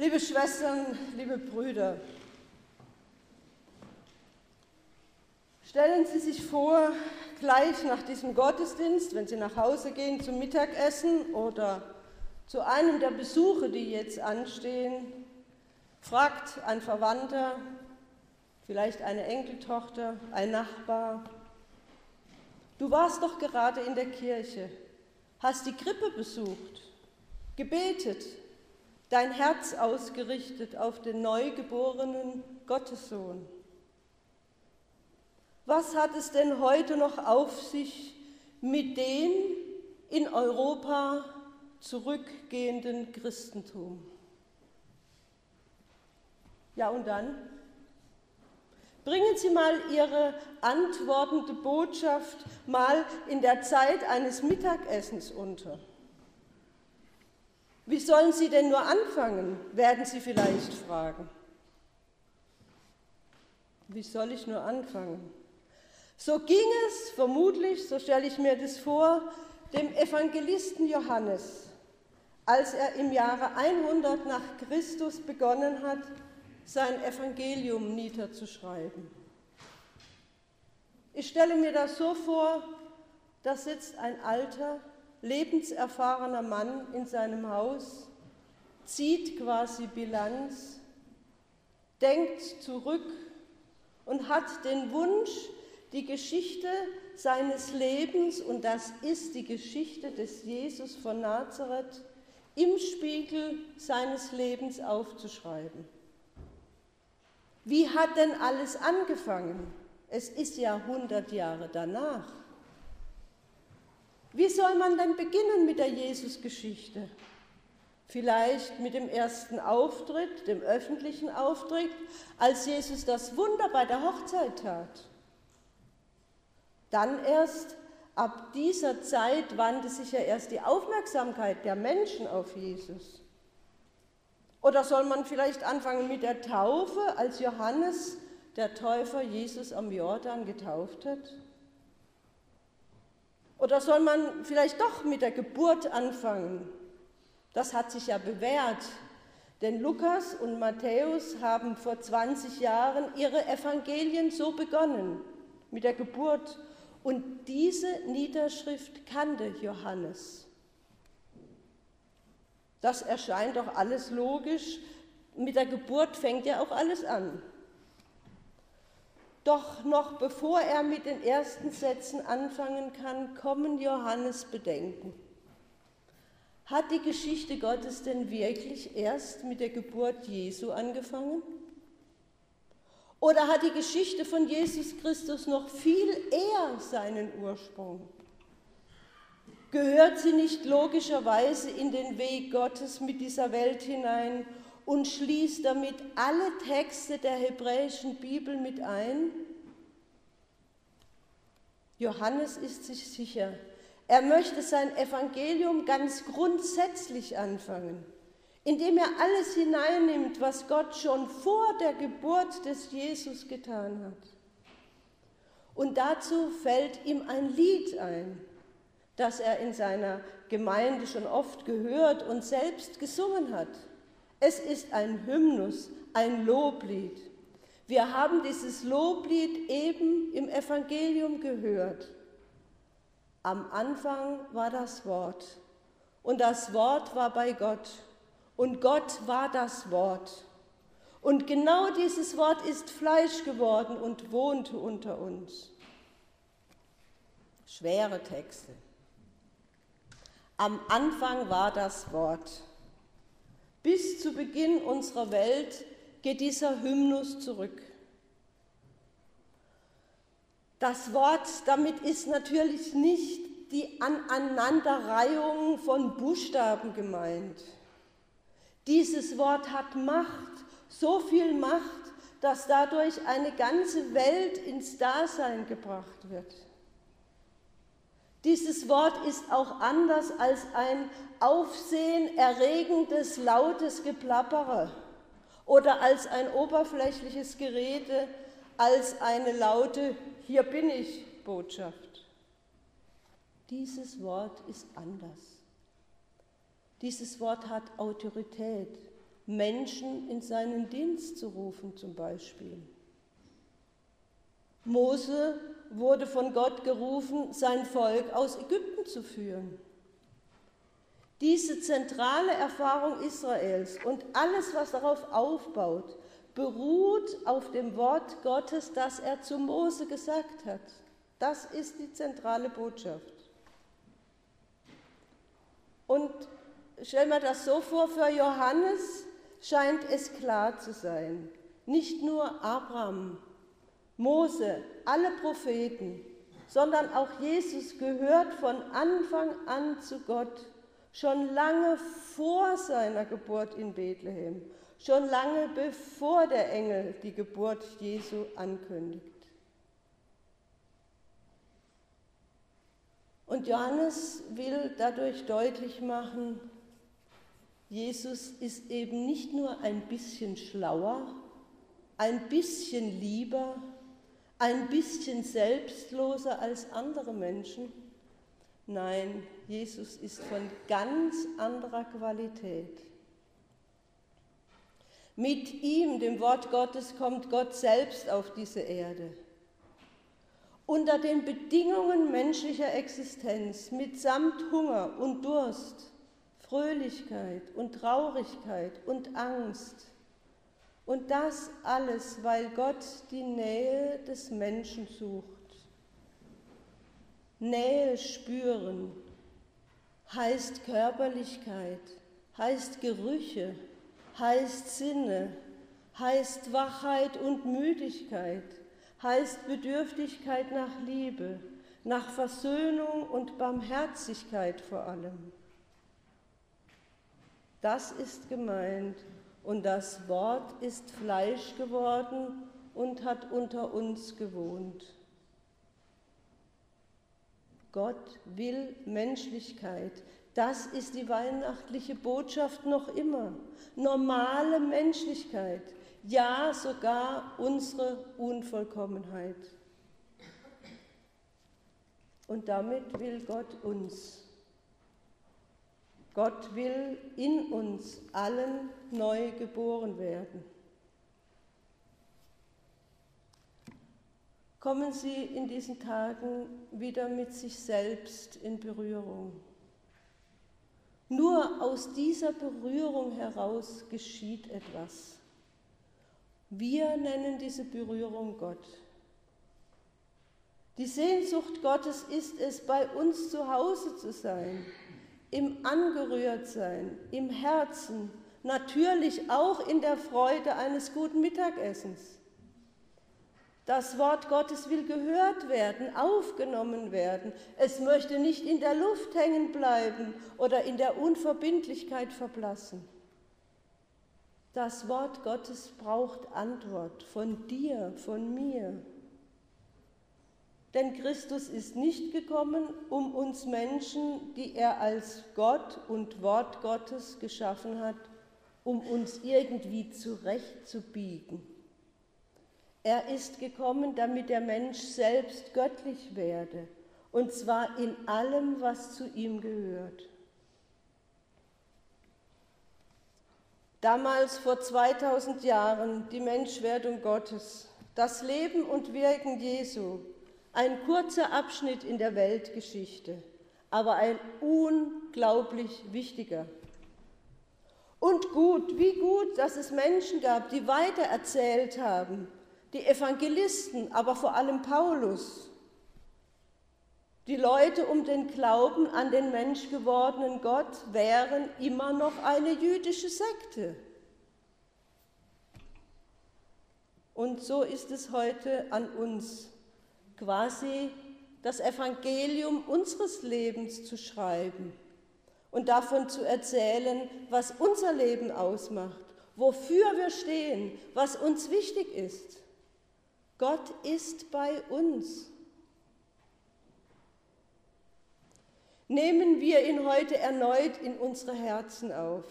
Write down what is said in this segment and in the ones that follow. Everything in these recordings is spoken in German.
Liebe Schwestern, liebe Brüder, stellen Sie sich vor, gleich nach diesem Gottesdienst, wenn Sie nach Hause gehen zum Mittagessen oder zu einem der Besuche, die jetzt anstehen, fragt ein Verwandter, vielleicht eine Enkeltochter, ein Nachbar, du warst doch gerade in der Kirche, hast die Krippe besucht, gebetet, dein Herz ausgerichtet auf den neugeborenen Gottessohn. Was hat es denn heute noch auf sich mit dem in Europa zurückgehenden Christentum? Ja, und dann? Bringen Sie mal Ihre antwortende Botschaft mal in der Zeit eines Mittagessens unter. Wie sollen Sie denn nur anfangen, werden Sie vielleicht fragen. Wie soll ich nur anfangen? So ging es vermutlich, so stelle ich mir das vor, dem Evangelisten Johannes, als er im Jahre 100 nach Christus begonnen hat, sein Evangelium niederzuschreiben. Ich stelle mir das so vor, da sitzt ein alter, lebenserfahrener Mann in seinem Haus, zieht quasi Bilanz, denkt zurück und hat den Wunsch, die Geschichte seines Lebens, und das ist die Geschichte des Jesus von Nazareth, im Spiegel seines Lebens aufzuschreiben. Wie hat denn alles angefangen? Es ist ja 100 Jahre danach. Wie soll man denn beginnen mit der Jesusgeschichte? Vielleicht mit dem ersten Auftritt, dem öffentlichen Auftritt, als Jesus das Wunder bei der Hochzeit tat. Dann erst ab dieser Zeit wandte sich ja erst die Aufmerksamkeit der Menschen auf Jesus. Oder soll man vielleicht anfangen mit der Taufe, als Johannes, der Täufer, Jesus am Jordan getauft hat? Oder soll man vielleicht doch mit der Geburt anfangen? Das hat sich ja bewährt, denn Lukas und Matthäus haben vor 20 Jahren ihre Evangelien so begonnen, mit der Geburt. Und diese Niederschrift kannte Johannes. Das erscheint doch alles logisch. Mit der Geburt fängt ja auch alles an. Doch noch bevor er mit den ersten Sätzen anfangen kann, kommen Johannes Bedenken. Hat die Geschichte Gottes denn wirklich erst mit der Geburt Jesu angefangen? Oder hat die Geschichte von Jesus Christus noch viel eher seinen Ursprung? Gehört sie nicht logischerweise in den Weg Gottes mit dieser Welt hinein und schließt damit alle Texte der hebräischen Bibel mit ein? Johannes ist sich sicher, er möchte sein Evangelium ganz grundsätzlich anfangen, indem er alles hineinnimmt, was Gott schon vor der Geburt des Jesus getan hat. Und dazu fällt ihm ein Lied ein, das er in seiner Gemeinde schon oft gehört und selbst gesungen hat. Es ist ein Hymnus, ein Loblied. Wir haben dieses Loblied eben im Evangelium gehört. Am Anfang war das Wort und das Wort war bei Gott und Gott war das Wort. Und genau dieses Wort ist Fleisch geworden und wohnte unter uns. Schwere Texte. Am Anfang war das Wort. Bis zu Beginn unserer Welt geht dieser Hymnus zurück. Das Wort damit ist natürlich nicht die Aneinanderreihung von Buchstaben gemeint. Dieses Wort hat Macht, so viel Macht, dass dadurch eine ganze Welt ins Dasein gebracht wird. Dieses Wort ist auch anders als ein aufsehenerregendes, lautes Geplappere oder als ein oberflächliches Gerede, als eine laute Hier bin ich Botschaft. Dieses Wort ist anders. Dieses Wort hat Autorität, Menschen in seinen Dienst zu rufen zum Beispiel. Mose wurde von Gott gerufen, sein Volk aus Ägypten zu führen. Diese zentrale Erfahrung Israels und alles, was darauf aufbaut, beruht auf dem Wort Gottes, das er zu Mose gesagt hat. Das ist die zentrale Botschaft. Und stell mir das so vor, für Johannes scheint es klar zu sein. Nicht nur Abraham, Mose, alle Propheten, sondern auch Jesus gehört von Anfang an zu Gott, schon lange vor seiner Geburt in Bethlehem, schon lange bevor der Engel die Geburt Jesu ankündigt. Und Johannes will dadurch deutlich machen, Jesus ist eben nicht nur ein bisschen schlauer, ein bisschen lieber, ein bisschen selbstloser als andere Menschen. Nein, Jesus ist von ganz anderer Qualität. Mit ihm, dem Wort Gottes, kommt Gott selbst auf diese Erde. Unter den Bedingungen menschlicher Existenz, mitsamt Hunger und Durst, Fröhlichkeit und Traurigkeit und Angst. Und das alles, weil Gott die Nähe des Menschen sucht. Nähe spüren heißt Körperlichkeit, heißt Gerüche, heißt Sinne, heißt Wachheit und Müdigkeit, heißt Bedürftigkeit nach Liebe, nach Versöhnung und Barmherzigkeit vor allem. Das ist gemeint und das Wort ist Fleisch geworden und hat unter uns gewohnt. Gott will Menschlichkeit. Das ist die weihnachtliche Botschaft noch immer. Normale Menschlichkeit, ja sogar unsere Unvollkommenheit. Und damit will Gott uns Gott will in uns allen neu geboren werden. Kommen Sie in diesen Tagen wieder mit sich selbst in Berührung. Nur aus dieser Berührung heraus geschieht etwas. Wir nennen diese Berührung Gott. Die Sehnsucht Gottes ist es, bei uns zu Hause zu sein, im Angerührtsein, im Herzen, natürlich auch in der Freude eines guten Mittagessens. Das Wort Gottes will gehört werden, aufgenommen werden. Es möchte nicht in der Luft hängen bleiben oder in der Unverbindlichkeit verblassen. Das Wort Gottes braucht Antwort von dir, von mir. Denn Christus ist nicht gekommen, um uns Menschen, die er als Gott und Wort Gottes geschaffen hat, um uns irgendwie zurechtzubiegen. Er ist gekommen, damit der Mensch selbst göttlich werde, und zwar in allem, was zu ihm gehört. Damals vor 2000 Jahren die Menschwerdung Gottes, das Leben und Wirken Jesu, ein kurzer Abschnitt in der Weltgeschichte, aber ein unglaublich wichtiger. Und gut, wie gut, dass es Menschen gab, die weitererzählt haben, die Evangelisten, aber vor allem Paulus, die Leute um den Glauben an den menschgewordenen Gott wären immer noch eine jüdische Sekte. Und so ist es heute an uns quasi das Evangelium unseres Lebens zu schreiben und davon zu erzählen, was unser Leben ausmacht, wofür wir stehen, was uns wichtig ist. Gott ist bei uns. Nehmen wir ihn heute erneut in unsere Herzen auf.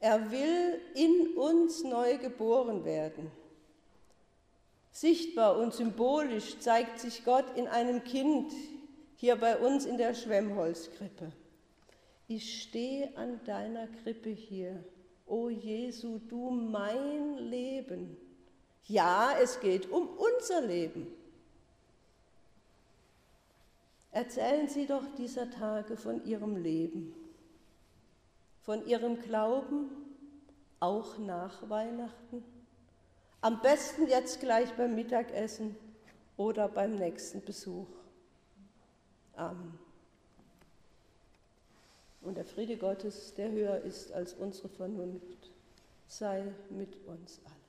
Er will in uns neu geboren werden. Sichtbar und symbolisch zeigt sich Gott in einem Kind hier bei uns in der Schwemmholzkrippe. Ich stehe an deiner Krippe hier. O Jesu, du mein Leben. Ja, es geht um unser Leben. Erzählen Sie doch dieser Tage von Ihrem Leben, von Ihrem Glauben, auch nach Weihnachten. Am besten jetzt gleich beim Mittagessen oder beim nächsten Besuch. Amen. Und der Friede Gottes, der höher ist als unsere Vernunft, sei mit uns allen.